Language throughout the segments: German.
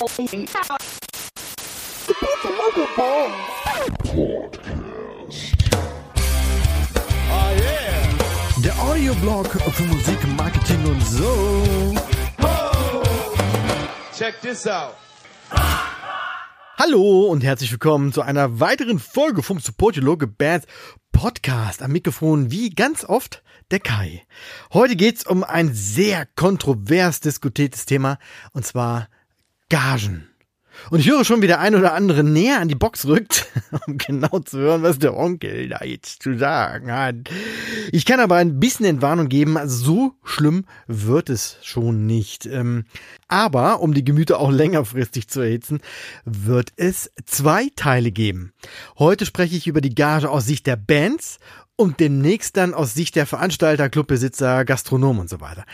Der Audioblog für Musik, Marketing und so. Check this out. Hallo und herzlich willkommen zu einer weiteren Folge vom Support Your Local Bands Podcast. Am Mikrofon wie ganz oft der Kai. Heute geht's um ein sehr kontrovers diskutiertes Thema und zwar Gagen. Und ich höre schon, wie der ein oder andere näher an die Box rückt, um genau zu hören, was der Onkel da jetzt zu sagen hat. Ich kann aber ein bisschen Entwarnung geben, so schlimm wird es schon nicht. Ähm, aber, um die Gemüter auch längerfristig zu erhitzen, wird es zwei Teile geben. Heute spreche ich über die Gage aus Sicht der Bands und demnächst dann aus Sicht der Veranstalter, Clubbesitzer, Gastronomen und so weiter.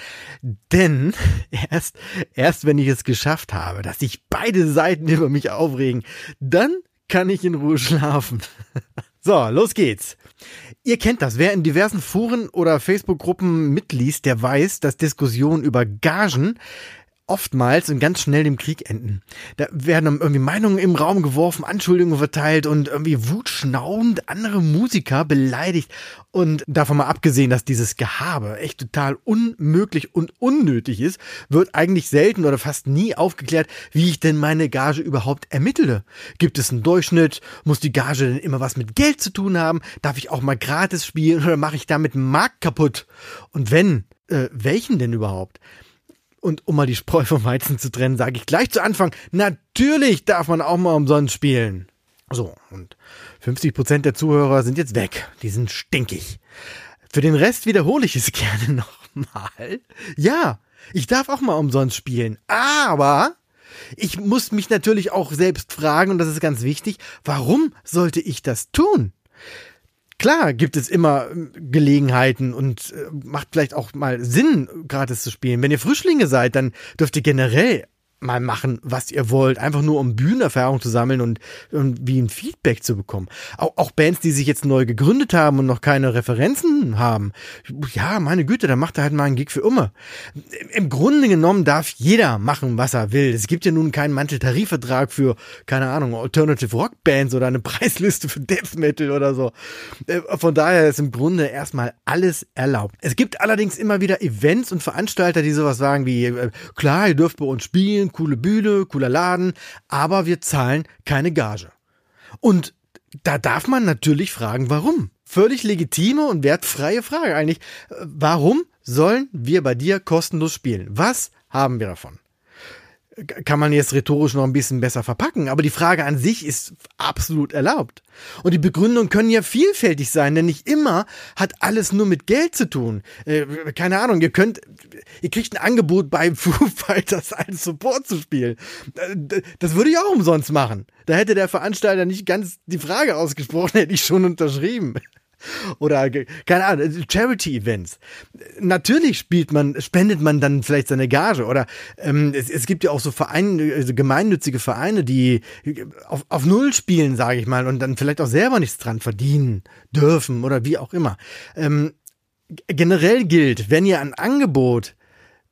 Denn erst, erst wenn ich es geschafft habe, dass sich beide Seiten über mich aufregen, dann kann ich in Ruhe schlafen. So, los geht's. Ihr kennt das. Wer in diversen Foren oder Facebook-Gruppen mitliest, der weiß, dass Diskussionen über Gagen oftmals und ganz schnell im Krieg enden. Da werden irgendwie Meinungen im Raum geworfen, Anschuldigungen verteilt und irgendwie wutschnaubend andere Musiker beleidigt. Und davon mal abgesehen, dass dieses Gehabe echt total unmöglich und unnötig ist, wird eigentlich selten oder fast nie aufgeklärt, wie ich denn meine Gage überhaupt ermittle. Gibt es einen Durchschnitt? Muss die Gage denn immer was mit Geld zu tun haben? Darf ich auch mal gratis spielen oder mache ich damit einen Markt kaputt? Und wenn, äh, welchen denn überhaupt? Und um mal die Spreu vom Weizen zu trennen, sage ich gleich zu Anfang, natürlich darf man auch mal umsonst spielen. So, und 50% der Zuhörer sind jetzt weg. Die sind stinkig. Für den Rest wiederhole ich es gerne nochmal. Ja, ich darf auch mal umsonst spielen. Aber ich muss mich natürlich auch selbst fragen, und das ist ganz wichtig, warum sollte ich das tun? Klar gibt es immer ähm, Gelegenheiten und äh, macht vielleicht auch mal Sinn, gratis zu spielen. Wenn ihr Frischlinge seid, dann dürft ihr generell mal machen, was ihr wollt, einfach nur um Bühnenerfahrung zu sammeln und, und wie ein Feedback zu bekommen. Auch, auch Bands, die sich jetzt neu gegründet haben und noch keine Referenzen haben, ja, meine Güte, dann macht er halt mal einen Gig für immer. Im Grunde genommen darf jeder machen, was er will. Es gibt ja nun keinen Manteltarifvertrag für, keine Ahnung, Alternative Rock Bands oder eine Preisliste für Death Metal oder so. Äh, von daher ist im Grunde erstmal alles erlaubt. Es gibt allerdings immer wieder Events und Veranstalter, die sowas sagen wie, äh, klar, ihr dürft bei uns spielen, coole Bühne, cooler Laden, aber wir zahlen keine Gage. Und da darf man natürlich fragen, warum? Völlig legitime und wertfreie Frage eigentlich. Warum sollen wir bei dir kostenlos spielen? Was haben wir davon? Kann man jetzt rhetorisch noch ein bisschen besser verpacken, aber die Frage an sich ist absolut erlaubt. Und die Begründungen können ja vielfältig sein, denn nicht immer hat alles nur mit Geld zu tun. Äh, keine Ahnung, ihr könnt, ihr kriegt ein Angebot bei Foo Fighters als Support zu spielen. Äh, das würde ich auch umsonst machen. Da hätte der Veranstalter nicht ganz die Frage ausgesprochen, hätte ich schon unterschrieben. Oder, keine Ahnung, Charity-Events. Natürlich spielt man, spendet man dann vielleicht seine Gage. Oder ähm, es, es gibt ja auch so Vereine, also gemeinnützige Vereine, die auf, auf Null spielen, sage ich mal, und dann vielleicht auch selber nichts dran verdienen dürfen oder wie auch immer. Ähm, generell gilt, wenn ihr ein Angebot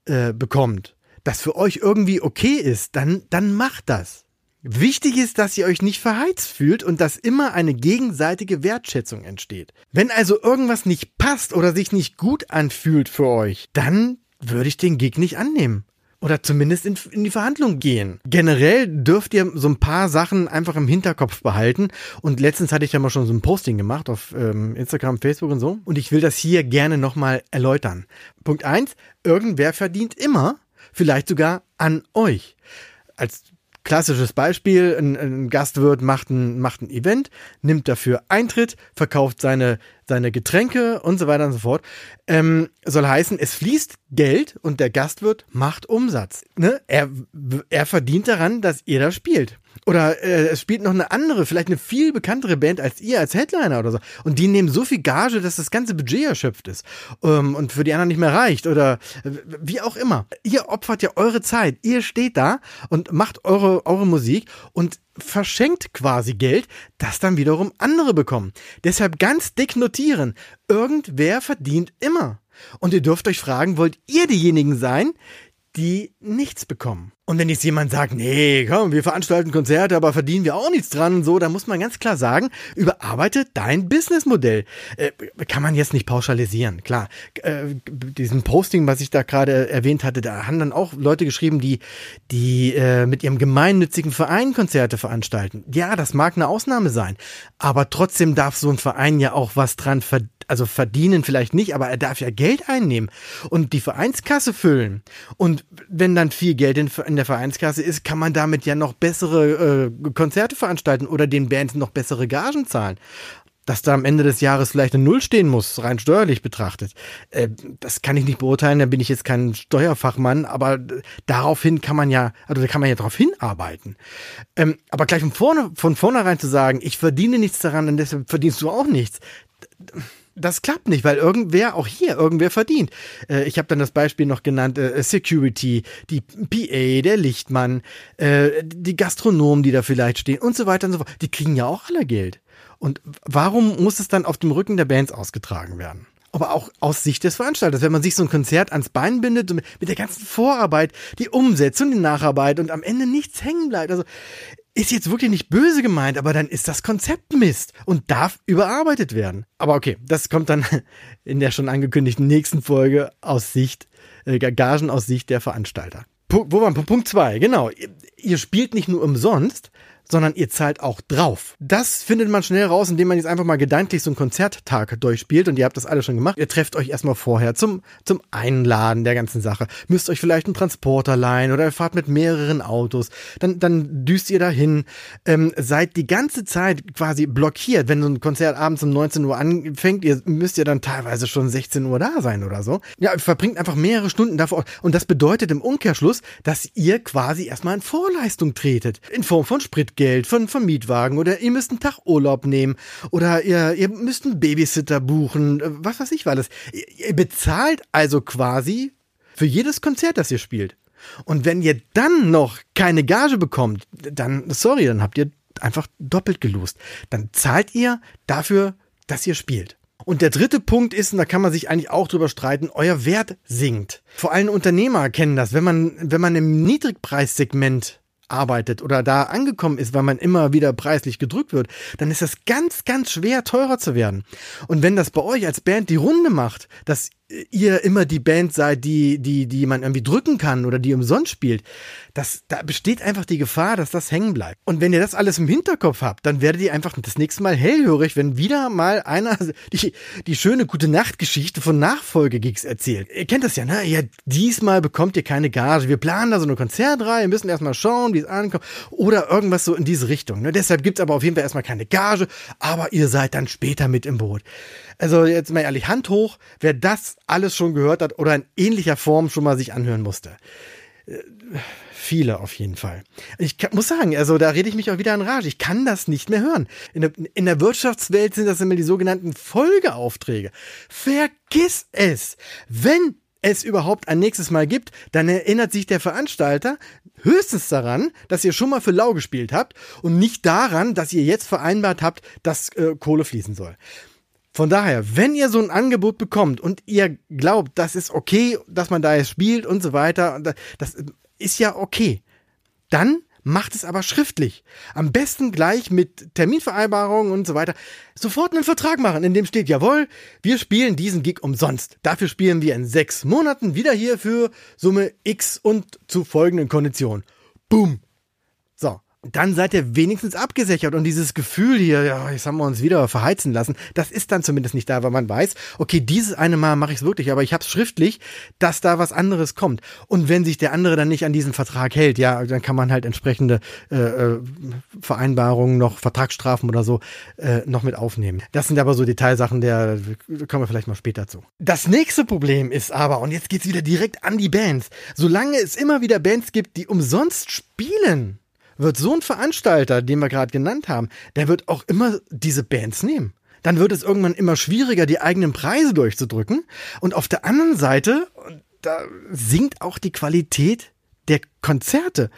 äh, bekommt, das für euch irgendwie okay ist, dann, dann macht das. Wichtig ist, dass ihr euch nicht verheizt fühlt und dass immer eine gegenseitige Wertschätzung entsteht. Wenn also irgendwas nicht passt oder sich nicht gut anfühlt für euch, dann würde ich den Gig nicht annehmen. Oder zumindest in, in, die Verhandlung gehen. Generell dürft ihr so ein paar Sachen einfach im Hinterkopf behalten. Und letztens hatte ich ja mal schon so ein Posting gemacht auf ähm, Instagram, Facebook und so. Und ich will das hier gerne nochmal erläutern. Punkt eins: Irgendwer verdient immer, vielleicht sogar an euch. Als Klassisches Beispiel, ein, ein Gastwirt macht ein, macht ein Event, nimmt dafür Eintritt, verkauft seine, seine Getränke und so weiter und so fort. Ähm, soll heißen, es fließt Geld und der Gastwirt macht Umsatz. Ne? Er, er verdient daran, dass ihr da spielt. Oder äh, es spielt noch eine andere, vielleicht eine viel bekanntere Band als ihr als Headliner oder so. Und die nehmen so viel Gage, dass das ganze Budget erschöpft ist ähm, und für die anderen nicht mehr reicht. Oder äh, wie auch immer. Ihr opfert ja eure Zeit. Ihr steht da und macht eure, eure Musik und verschenkt quasi Geld, das dann wiederum andere bekommen. Deshalb ganz dick notieren. Irgendwer verdient immer. Und ihr dürft euch fragen, wollt ihr diejenigen sein, die nichts bekommen? Und wenn jetzt jemand sagt, nee, komm, wir veranstalten Konzerte, aber verdienen wir auch nichts dran, so, dann muss man ganz klar sagen, überarbeite dein Businessmodell. Äh, kann man jetzt nicht pauschalisieren, klar. Äh, diesen Posting, was ich da gerade erwähnt hatte, da haben dann auch Leute geschrieben, die, die äh, mit ihrem gemeinnützigen Verein Konzerte veranstalten. Ja, das mag eine Ausnahme sein, aber trotzdem darf so ein Verein ja auch was dran verdienen also verdienen vielleicht nicht, aber er darf ja Geld einnehmen und die Vereinskasse füllen. Und wenn dann viel Geld in, in der Vereinskasse ist, kann man damit ja noch bessere äh, Konzerte veranstalten oder den Bands noch bessere Gagen zahlen. Dass da am Ende des Jahres vielleicht eine Null stehen muss, rein steuerlich betrachtet, äh, das kann ich nicht beurteilen, da bin ich jetzt kein Steuerfachmann, aber daraufhin kann man ja, also da kann man ja darauf hinarbeiten. Ähm, aber gleich von vorne, von vornherein zu sagen, ich verdiene nichts daran und deshalb verdienst du auch nichts, das klappt nicht, weil irgendwer, auch hier, irgendwer verdient. Äh, ich habe dann das Beispiel noch genannt, äh, Security, die PA, der Lichtmann, äh, die Gastronomen, die da vielleicht stehen und so weiter und so fort. Die kriegen ja auch alle Geld. Und warum muss es dann auf dem Rücken der Bands ausgetragen werden? aber auch aus Sicht des Veranstalters. Wenn man sich so ein Konzert ans Bein bindet mit der ganzen Vorarbeit, die Umsetzung, die Nacharbeit und am Ende nichts hängen bleibt. Also ist jetzt wirklich nicht böse gemeint, aber dann ist das Konzept Mist und darf überarbeitet werden. Aber okay, das kommt dann in der schon angekündigten nächsten Folge aus Sicht, äh, Gagen aus Sicht der Veranstalter. P wo waren Punkt zwei? Genau. Ihr spielt nicht nur umsonst, sondern ihr zahlt auch drauf. Das findet man schnell raus, indem man jetzt einfach mal gedanklich so einen Konzerttag durchspielt und ihr habt das alle schon gemacht. Ihr trefft euch erstmal vorher zum, zum Einladen der ganzen Sache. Müsst euch vielleicht einen Transporter leihen oder ihr fahrt mit mehreren Autos. Dann, dann düst ihr dahin. Ähm, seid die ganze Zeit quasi blockiert. Wenn so ein Konzert abends um 19 Uhr anfängt, ihr müsst ja dann teilweise schon 16 Uhr da sein oder so. Ja, verbringt einfach mehrere Stunden davor. Und das bedeutet im Umkehrschluss, dass ihr quasi erstmal in Vorleistung tretet. In Form von Sprit Geld von, von Mietwagen oder ihr müsst einen Tag Urlaub nehmen oder ihr, ihr müsst einen Babysitter buchen, äh, was weiß ich was. Ihr, ihr bezahlt also quasi für jedes Konzert, das ihr spielt. Und wenn ihr dann noch keine Gage bekommt, dann, sorry, dann habt ihr einfach doppelt gelost. Dann zahlt ihr dafür, dass ihr spielt. Und der dritte Punkt ist, und da kann man sich eigentlich auch drüber streiten, euer Wert sinkt. Vor allem Unternehmer kennen das. Wenn man, wenn man im Niedrigpreissegment arbeitet oder da angekommen ist, weil man immer wieder preislich gedrückt wird, dann ist das ganz, ganz schwer teurer zu werden. Und wenn das bei euch als Band die Runde macht, dass ihr immer die Band seid, die, die, die man irgendwie drücken kann oder die umsonst spielt, das, da besteht einfach die Gefahr, dass das hängen bleibt. Und wenn ihr das alles im Hinterkopf habt, dann werdet ihr einfach das nächste Mal hellhörig, wenn wieder mal einer die, die schöne gute Nachtgeschichte von Nachfolgegigs erzählt. Ihr kennt das ja, ne? Ja, diesmal bekommt ihr keine Gage. Wir planen da so eine Konzertreihe, müssen erstmal schauen, wie es ankommt. Oder irgendwas so in diese Richtung. Ne? Deshalb gibt's aber auf jeden Fall erstmal keine Gage, aber ihr seid dann später mit im Boot. Also jetzt mal ehrlich, Hand hoch, wer das alles schon gehört hat oder in ähnlicher Form schon mal sich anhören musste. Äh, viele auf jeden Fall. Ich muss sagen, also da rede ich mich auch wieder in Rage. Ich kann das nicht mehr hören. In der, in der Wirtschaftswelt sind das immer die sogenannten Folgeaufträge. Vergiss es! Wenn es überhaupt ein nächstes Mal gibt, dann erinnert sich der Veranstalter höchstens daran, dass ihr schon mal für lau gespielt habt und nicht daran, dass ihr jetzt vereinbart habt, dass äh, Kohle fließen soll. Von daher, wenn ihr so ein Angebot bekommt und ihr glaubt, das ist okay, dass man da jetzt spielt und so weiter, das ist ja okay, dann macht es aber schriftlich. Am besten gleich mit Terminvereinbarungen und so weiter. Sofort einen Vertrag machen, in dem steht, jawohl, wir spielen diesen Gig umsonst. Dafür spielen wir in sechs Monaten wieder hier für Summe X und zu folgenden Konditionen. Boom. Dann seid ihr wenigstens abgesichert und dieses Gefühl hier, ja, jetzt haben wir uns wieder verheizen lassen, das ist dann zumindest nicht da, weil man weiß, okay, dieses eine Mal mache ich es wirklich, aber ich habe es schriftlich, dass da was anderes kommt. Und wenn sich der andere dann nicht an diesen Vertrag hält, ja, dann kann man halt entsprechende äh, äh, Vereinbarungen noch, Vertragsstrafen oder so äh, noch mit aufnehmen. Das sind aber so Detailsachen, der kommen wir vielleicht mal später zu. Das nächste Problem ist aber, und jetzt geht's wieder direkt an die Bands, solange es immer wieder Bands gibt, die umsonst spielen, wird so ein Veranstalter, den wir gerade genannt haben, der wird auch immer diese Bands nehmen. Dann wird es irgendwann immer schwieriger, die eigenen Preise durchzudrücken. Und auf der anderen Seite, da sinkt auch die Qualität der Konzerte.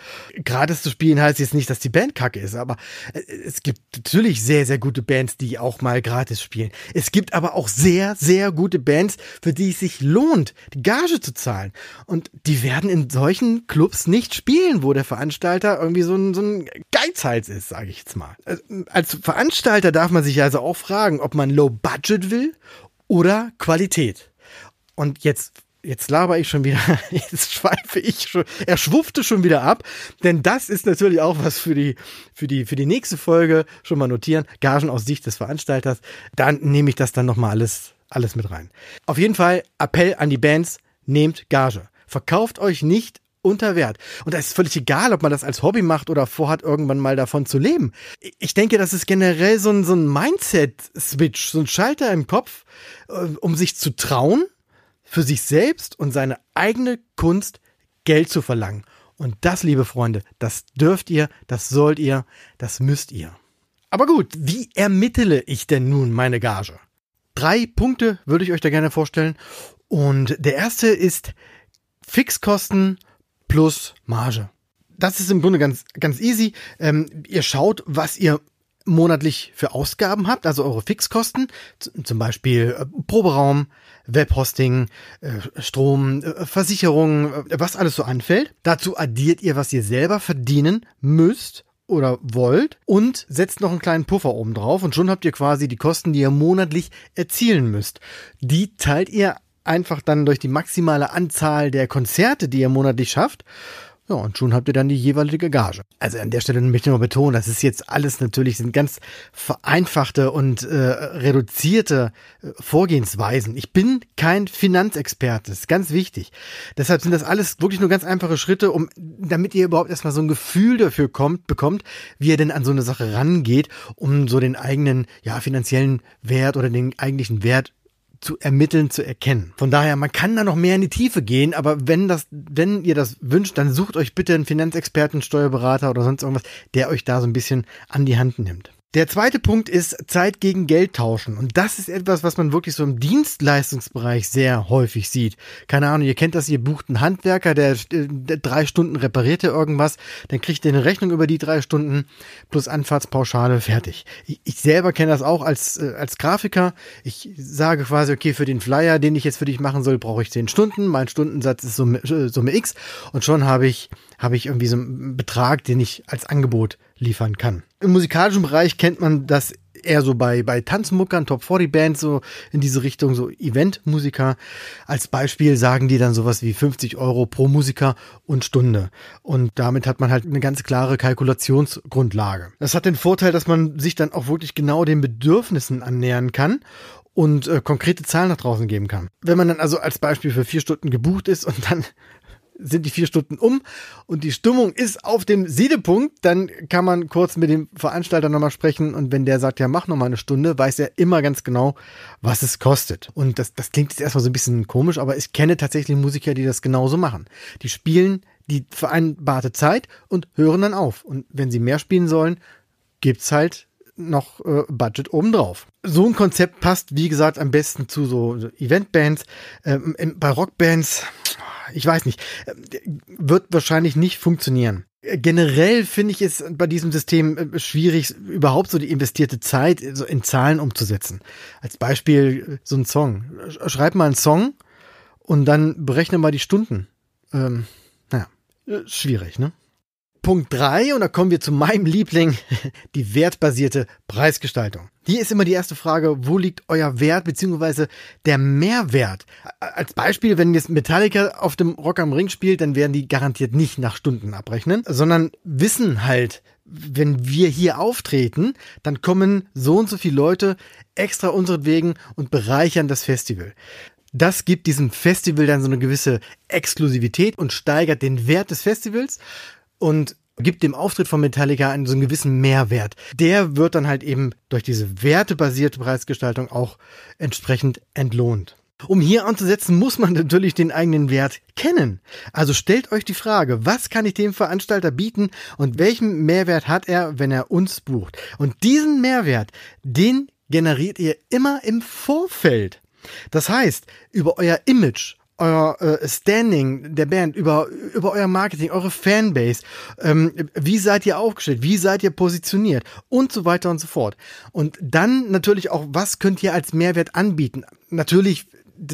Gratis zu spielen heißt jetzt nicht, dass die Band kacke ist, aber äh, es gibt natürlich sehr, sehr gute Bands, die auch mal gratis spielen. Es gibt aber auch sehr, sehr gute Bands, für die es sich lohnt, die Gage zu zahlen. Und die werden in solchen Clubs nicht spielen, wo der Veranstalter irgendwie so ein, so ein Geizhals ist, sage ich jetzt mal. Äh, als Veranstalter darf man sich also auch fragen, ob man Low Budget will oder Qualität. Und jetzt jetzt laber ich schon wieder, jetzt schweife ich schon, er schwuffte schon wieder ab, denn das ist natürlich auch was für die, für die, für die nächste Folge schon mal notieren, Gagen aus Sicht des Veranstalters, dann nehme ich das dann nochmal alles, alles mit rein. Auf jeden Fall Appell an die Bands, nehmt Gage. Verkauft euch nicht unter Wert. Und da ist völlig egal, ob man das als Hobby macht oder vorhat, irgendwann mal davon zu leben. Ich denke, das ist generell so ein, so ein Mindset-Switch, so ein Schalter im Kopf, äh, um sich zu trauen, für sich selbst und seine eigene Kunst Geld zu verlangen. Und das, liebe Freunde, das dürft ihr, das sollt ihr, das müsst ihr. Aber gut, wie ermittele ich denn nun meine Gage? Drei Punkte würde ich euch da gerne vorstellen. Und der erste ist Fixkosten plus Marge. Das ist im Grunde ganz, ganz easy. Ähm, ihr schaut, was ihr monatlich für Ausgaben habt, also eure Fixkosten, zum Beispiel äh, Proberaum, Webhosting, äh, Strom, äh, Versicherung, was alles so anfällt. Dazu addiert ihr, was ihr selber verdienen müsst oder wollt und setzt noch einen kleinen Puffer oben drauf und schon habt ihr quasi die Kosten, die ihr monatlich erzielen müsst. Die teilt ihr einfach dann durch die maximale Anzahl der Konzerte, die ihr monatlich schafft ja, und schon habt ihr dann die jeweilige Gage. Also an der Stelle möchte ich noch betonen, das ist jetzt alles natürlich sind ganz vereinfachte und äh, reduzierte äh, Vorgehensweisen. Ich bin kein Finanzexperte, das ist ganz wichtig. Deshalb sind das alles wirklich nur ganz einfache Schritte, um damit ihr überhaupt erstmal so ein Gefühl dafür kommt, bekommt, wie ihr denn an so eine Sache rangeht, um so den eigenen ja finanziellen Wert oder den eigentlichen Wert zu ermitteln, zu erkennen. Von daher, man kann da noch mehr in die Tiefe gehen, aber wenn das, wenn ihr das wünscht, dann sucht euch bitte einen Finanzexperten, Steuerberater oder sonst irgendwas, der euch da so ein bisschen an die Hand nimmt. Der zweite Punkt ist Zeit gegen Geld tauschen. Und das ist etwas, was man wirklich so im Dienstleistungsbereich sehr häufig sieht. Keine Ahnung, ihr kennt das, ihr bucht einen Handwerker, der, der drei Stunden repariert ihr irgendwas, dann kriegt ihr eine Rechnung über die drei Stunden plus Anfahrtspauschale, fertig. Ich, ich selber kenne das auch als, äh, als Grafiker. Ich sage quasi, okay, für den Flyer, den ich jetzt für dich machen soll, brauche ich zehn Stunden. Mein Stundensatz ist Summe, äh, Summe X. Und schon habe ich, habe ich irgendwie so einen Betrag, den ich als Angebot liefern kann. Im musikalischen Bereich kennt man das eher so bei, bei Tanzmuckern, Top 40 Bands, so in diese Richtung, so Eventmusiker. Als Beispiel sagen die dann sowas wie 50 Euro pro Musiker und Stunde. Und damit hat man halt eine ganz klare Kalkulationsgrundlage. Das hat den Vorteil, dass man sich dann auch wirklich genau den Bedürfnissen annähern kann und äh, konkrete Zahlen nach draußen geben kann. Wenn man dann also als Beispiel für vier Stunden gebucht ist und dann sind die vier Stunden um und die Stimmung ist auf dem Siedepunkt, dann kann man kurz mit dem Veranstalter nochmal sprechen und wenn der sagt, ja, mach nochmal eine Stunde, weiß er immer ganz genau, was es kostet. Und das, das klingt jetzt erstmal so ein bisschen komisch, aber ich kenne tatsächlich Musiker, die das genauso machen. Die spielen die vereinbarte Zeit und hören dann auf. Und wenn sie mehr spielen sollen, gibt's halt noch äh, Budget obendrauf. So ein Konzept passt, wie gesagt, am besten zu so, so Eventbands. Ähm, bei Rockbands ich weiß nicht, wird wahrscheinlich nicht funktionieren. Generell finde ich es bei diesem System äh, schwierig, überhaupt so die investierte Zeit so in Zahlen umzusetzen. Als Beispiel äh, so ein Song. Schreib mal einen Song und dann berechne mal die Stunden. Ähm, naja, äh, schwierig, ne? Punkt drei und da kommen wir zu meinem Liebling, die wertbasierte Preisgestaltung. Hier ist immer die erste Frage, wo liegt euer Wert beziehungsweise der Mehrwert? Als Beispiel, wenn jetzt Metallica auf dem Rock am Ring spielt, dann werden die garantiert nicht nach Stunden abrechnen, sondern wissen halt, wenn wir hier auftreten, dann kommen so und so viele Leute extra unseretwegen und bereichern das Festival. Das gibt diesem Festival dann so eine gewisse Exklusivität und steigert den Wert des Festivals und gibt dem Auftritt von Metallica einen so einen gewissen Mehrwert. Der wird dann halt eben durch diese wertebasierte Preisgestaltung auch entsprechend entlohnt. Um hier anzusetzen, muss man natürlich den eigenen Wert kennen. Also stellt euch die Frage, was kann ich dem Veranstalter bieten und welchen Mehrwert hat er, wenn er uns bucht? Und diesen Mehrwert, den generiert ihr immer im Vorfeld. Das heißt, über euer Image, euer äh, Standing der Band, über, über euer Marketing, eure Fanbase, ähm, wie seid ihr aufgestellt, wie seid ihr positioniert und so weiter und so fort. Und dann natürlich auch, was könnt ihr als Mehrwert anbieten? Natürlich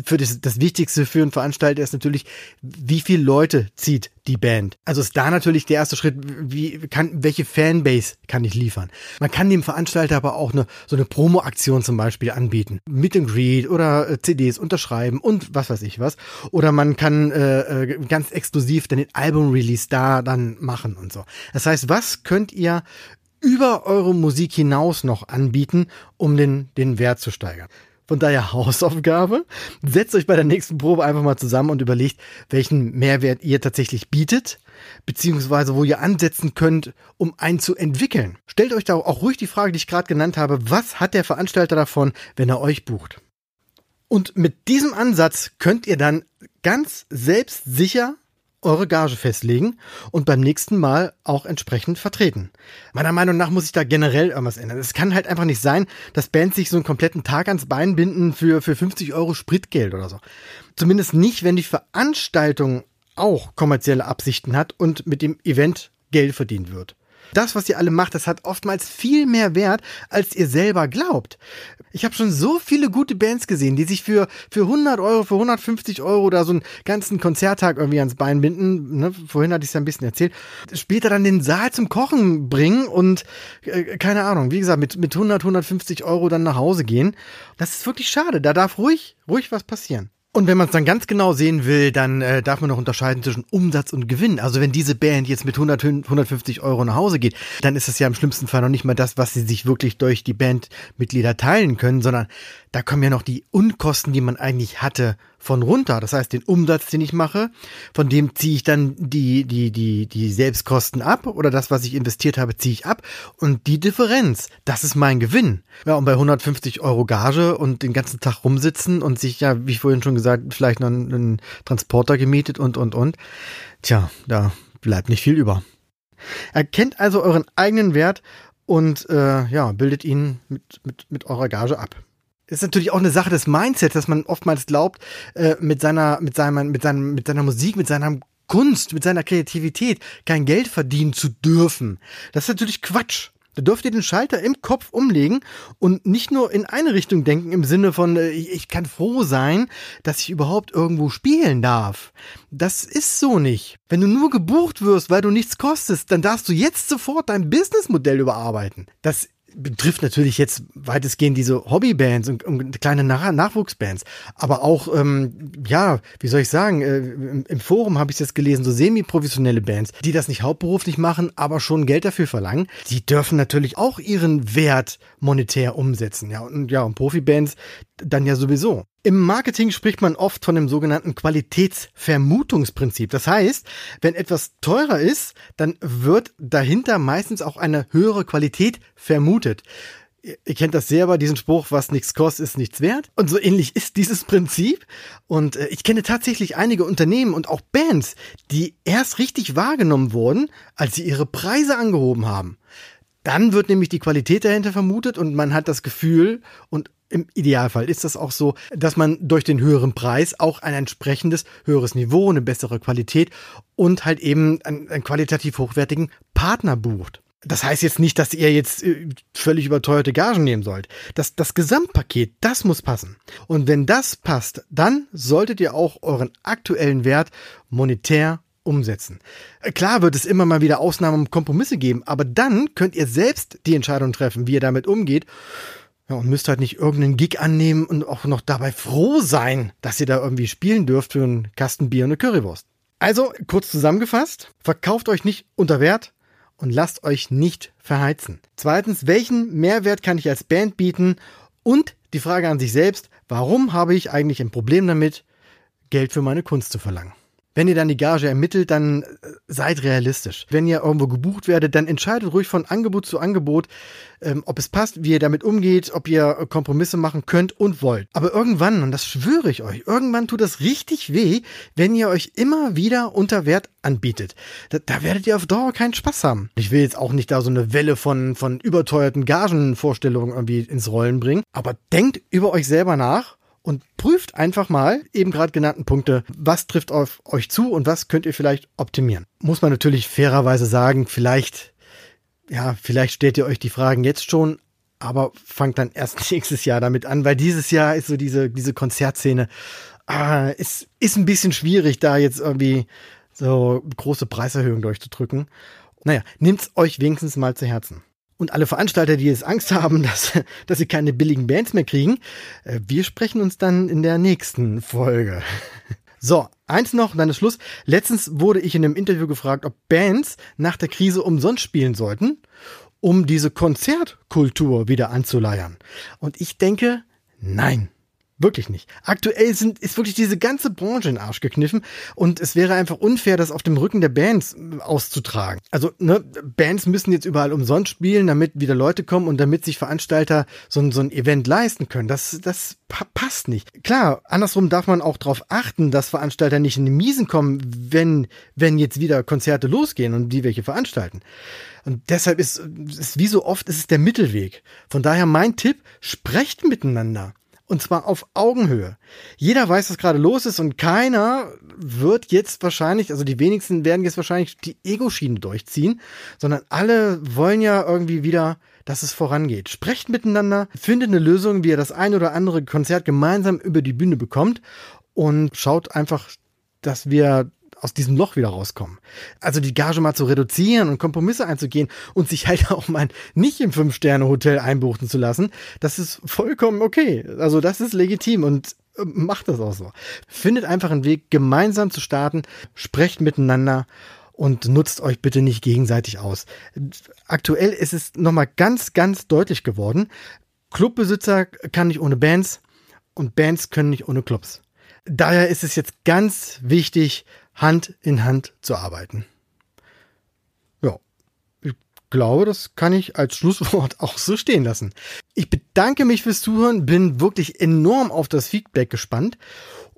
für das, das Wichtigste für einen Veranstalter ist natürlich, wie viele Leute zieht die Band. Also ist da natürlich der erste Schritt, wie kann, welche Fanbase kann ich liefern? Man kann dem Veranstalter aber auch eine, so eine Promo-Aktion zum Beispiel anbieten. Meet and Greet oder äh, CDs unterschreiben und was weiß ich was. Oder man kann äh, äh, ganz exklusiv dann den Album-Release da dann machen und so. Das heißt, was könnt ihr über eure Musik hinaus noch anbieten, um den, den Wert zu steigern? Von daher Hausaufgabe. Setzt euch bei der nächsten Probe einfach mal zusammen und überlegt, welchen Mehrwert ihr tatsächlich bietet, beziehungsweise wo ihr ansetzen könnt, um einen zu entwickeln. Stellt euch da auch ruhig die Frage, die ich gerade genannt habe, was hat der Veranstalter davon, wenn er euch bucht? Und mit diesem Ansatz könnt ihr dann ganz selbstsicher eure Gage festlegen und beim nächsten Mal auch entsprechend vertreten. Meiner Meinung nach muss sich da generell irgendwas ändern. Es kann halt einfach nicht sein, dass Bands sich so einen kompletten Tag ans Bein binden für, für 50 Euro Spritgeld oder so. Zumindest nicht, wenn die Veranstaltung auch kommerzielle Absichten hat und mit dem Event Geld verdient wird. Das, was ihr alle macht, das hat oftmals viel mehr Wert, als ihr selber glaubt. Ich habe schon so viele gute Bands gesehen, die sich für, für 100 Euro, für 150 Euro oder so einen ganzen Konzerttag irgendwie ans Bein binden. Ne? Vorhin hatte ich es ja ein bisschen erzählt. Später dann den Saal zum Kochen bringen und äh, keine Ahnung, wie gesagt, mit, mit 100, 150 Euro dann nach Hause gehen. Das ist wirklich schade. Da darf ruhig, ruhig was passieren. Und wenn man es dann ganz genau sehen will, dann äh, darf man noch unterscheiden zwischen Umsatz und Gewinn. Also wenn diese Band jetzt mit 100, 150 Euro nach Hause geht, dann ist es ja im schlimmsten Fall noch nicht mal das, was sie sich wirklich durch die Bandmitglieder teilen können, sondern da kommen ja noch die Unkosten, die man eigentlich hatte, von runter. Das heißt, den Umsatz, den ich mache, von dem ziehe ich dann die, die, die, die Selbstkosten ab oder das, was ich investiert habe, ziehe ich ab. Und die Differenz, das ist mein Gewinn. Ja, und bei 150 Euro Gage und den ganzen Tag rumsitzen und sich, ja, wie vorhin schon gesagt, vielleicht noch einen, einen Transporter gemietet und, und, und. Tja, da bleibt nicht viel über. Erkennt also euren eigenen Wert und äh, ja, bildet ihn mit, mit, mit eurer Gage ab ist natürlich auch eine Sache des Mindsets, dass man oftmals glaubt, äh, mit seiner, mit seinem, mit seinem, mit seiner Musik, mit seiner Kunst, mit seiner Kreativität kein Geld verdienen zu dürfen. Das ist natürlich Quatsch. Da dürft ihr den Schalter im Kopf umlegen und nicht nur in eine Richtung denken im Sinne von, äh, ich kann froh sein, dass ich überhaupt irgendwo spielen darf. Das ist so nicht. Wenn du nur gebucht wirst, weil du nichts kostest, dann darfst du jetzt sofort dein Businessmodell überarbeiten. Das betrifft natürlich jetzt weitestgehend diese Hobbybands und, und kleine Nach Nachwuchsbands, aber auch, ähm, ja, wie soll ich sagen, äh, im, im, Forum habe ich jetzt gelesen, so semi-professionelle Bands, die das nicht hauptberuflich machen, aber schon Geld dafür verlangen, die dürfen natürlich auch ihren Wert monetär umsetzen, ja, und ja, und Profibands dann ja sowieso. Im Marketing spricht man oft von dem sogenannten Qualitätsvermutungsprinzip. Das heißt, wenn etwas teurer ist, dann wird dahinter meistens auch eine höhere Qualität vermutet. Ihr kennt das sehr bei diesem Spruch, was nichts kostet, ist nichts wert. Und so ähnlich ist dieses Prinzip. Und äh, ich kenne tatsächlich einige Unternehmen und auch Bands, die erst richtig wahrgenommen wurden, als sie ihre Preise angehoben haben. Dann wird nämlich die Qualität dahinter vermutet und man hat das Gefühl und im Idealfall ist das auch so, dass man durch den höheren Preis auch ein entsprechendes höheres Niveau, eine bessere Qualität und halt eben einen, einen qualitativ hochwertigen Partner bucht. Das heißt jetzt nicht, dass ihr jetzt äh, völlig überteuerte Gagen nehmen sollt. Das, das Gesamtpaket, das muss passen. Und wenn das passt, dann solltet ihr auch euren aktuellen Wert monetär umsetzen. Äh, klar wird es immer mal wieder Ausnahmen und Kompromisse geben, aber dann könnt ihr selbst die Entscheidung treffen, wie ihr damit umgeht. Ja, und müsst halt nicht irgendeinen Gig annehmen und auch noch dabei froh sein, dass ihr da irgendwie spielen dürft für einen Kasten Bier und eine Currywurst. Also, kurz zusammengefasst, verkauft euch nicht unter Wert und lasst euch nicht verheizen. Zweitens, welchen Mehrwert kann ich als Band bieten? Und die Frage an sich selbst, warum habe ich eigentlich ein Problem damit, Geld für meine Kunst zu verlangen? Wenn ihr dann die Gage ermittelt, dann äh, seid realistisch. Wenn ihr irgendwo gebucht werdet, dann entscheidet ruhig von Angebot zu Angebot, ähm, ob es passt, wie ihr damit umgeht, ob ihr Kompromisse machen könnt und wollt. Aber irgendwann, und das schwöre ich euch, irgendwann tut das richtig weh, wenn ihr euch immer wieder unter Wert anbietet. Da, da werdet ihr auf Dauer keinen Spaß haben. Ich will jetzt auch nicht da so eine Welle von, von überteuerten Gagenvorstellungen irgendwie ins Rollen bringen, aber denkt über euch selber nach und prüft einfach mal eben gerade genannten Punkte, was trifft auf euch zu und was könnt ihr vielleicht optimieren. Muss man natürlich fairerweise sagen, vielleicht, ja, vielleicht stellt ihr euch die Fragen jetzt schon, aber fangt dann erst nächstes Jahr damit an, weil dieses Jahr ist so diese, diese Konzertszene, ah, ist, ist ein bisschen schwierig, da jetzt irgendwie so große Preiserhöhungen durchzudrücken. Naja, nehmt's euch wenigstens mal zu Herzen. Und alle Veranstalter, die jetzt Angst haben, dass, dass sie keine billigen Bands mehr kriegen, äh, wir sprechen uns dann in der nächsten Folge. So, eins noch, dann ist Schluss. Letztens wurde ich in einem Interview gefragt, ob Bands nach der Krise umsonst spielen sollten, um diese Konzertkultur wieder anzuleiern. Und ich denke, nein. Wirklich nicht. Aktuell sind, ist wirklich diese ganze Branche in den Arsch gekniffen und es wäre einfach unfair, das auf dem Rücken der Bands äh, auszutragen. Also, ne, Bands müssen jetzt überall umsonst spielen, damit wieder Leute kommen und damit sich Veranstalter so, ein so ein Event leisten können. Das, das passt nicht. Klar, andersrum darf man auch darauf achten, dass Veranstalter nicht in die Miesen kommen, wenn, wenn jetzt wieder Konzerte losgehen und die welche veranstalten. Und deshalb ist, ist wie so oft, ist es der Mittelweg. Von daher mein Tipp, sprecht miteinander. Und zwar auf Augenhöhe. Jeder weiß, was gerade los ist und keiner wird jetzt wahrscheinlich, also die wenigsten werden jetzt wahrscheinlich die Ego-Schiene durchziehen, sondern alle wollen ja irgendwie wieder, dass es vorangeht. Sprecht miteinander, findet eine Lösung, wie ihr das ein oder andere Konzert gemeinsam über die Bühne bekommt und schaut einfach, dass wir aus diesem Loch wieder rauskommen. Also die Gage mal zu reduzieren und Kompromisse einzugehen und sich halt auch mal nicht im Fünf-Sterne-Hotel einbuchten zu lassen, das ist vollkommen okay. Also das ist legitim und äh, macht das auch so. Findet einfach einen Weg, gemeinsam zu starten, sprecht miteinander und nutzt euch bitte nicht gegenseitig aus. Aktuell ist es nochmal ganz, ganz deutlich geworden. Clubbesitzer kann nicht ohne Bands und Bands können nicht ohne Clubs. Daher ist es jetzt ganz wichtig, Hand in Hand zu arbeiten. Ja, ich glaube, das kann ich als Schlusswort auch so stehen lassen. Ich bedanke mich fürs Zuhören, bin wirklich enorm auf das Feedback gespannt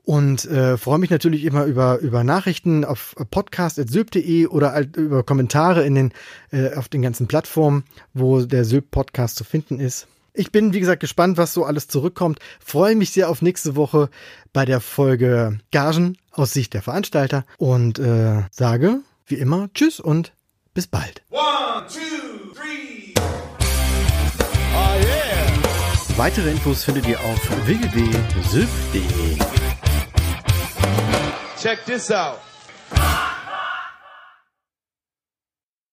und äh, freue mich natürlich immer über über Nachrichten auf podcast.sylp.de oder über Kommentare in den äh, auf den ganzen Plattformen, wo der Sylp Podcast zu finden ist. Ich bin, wie gesagt, gespannt, was so alles zurückkommt. Freue mich sehr auf nächste Woche bei der Folge Gagen aus Sicht der Veranstalter und äh, sage, wie immer, Tschüss und bis bald. One, two, three. Oh yeah. Weitere Infos findet ihr auf www.sylp.de. Check this out.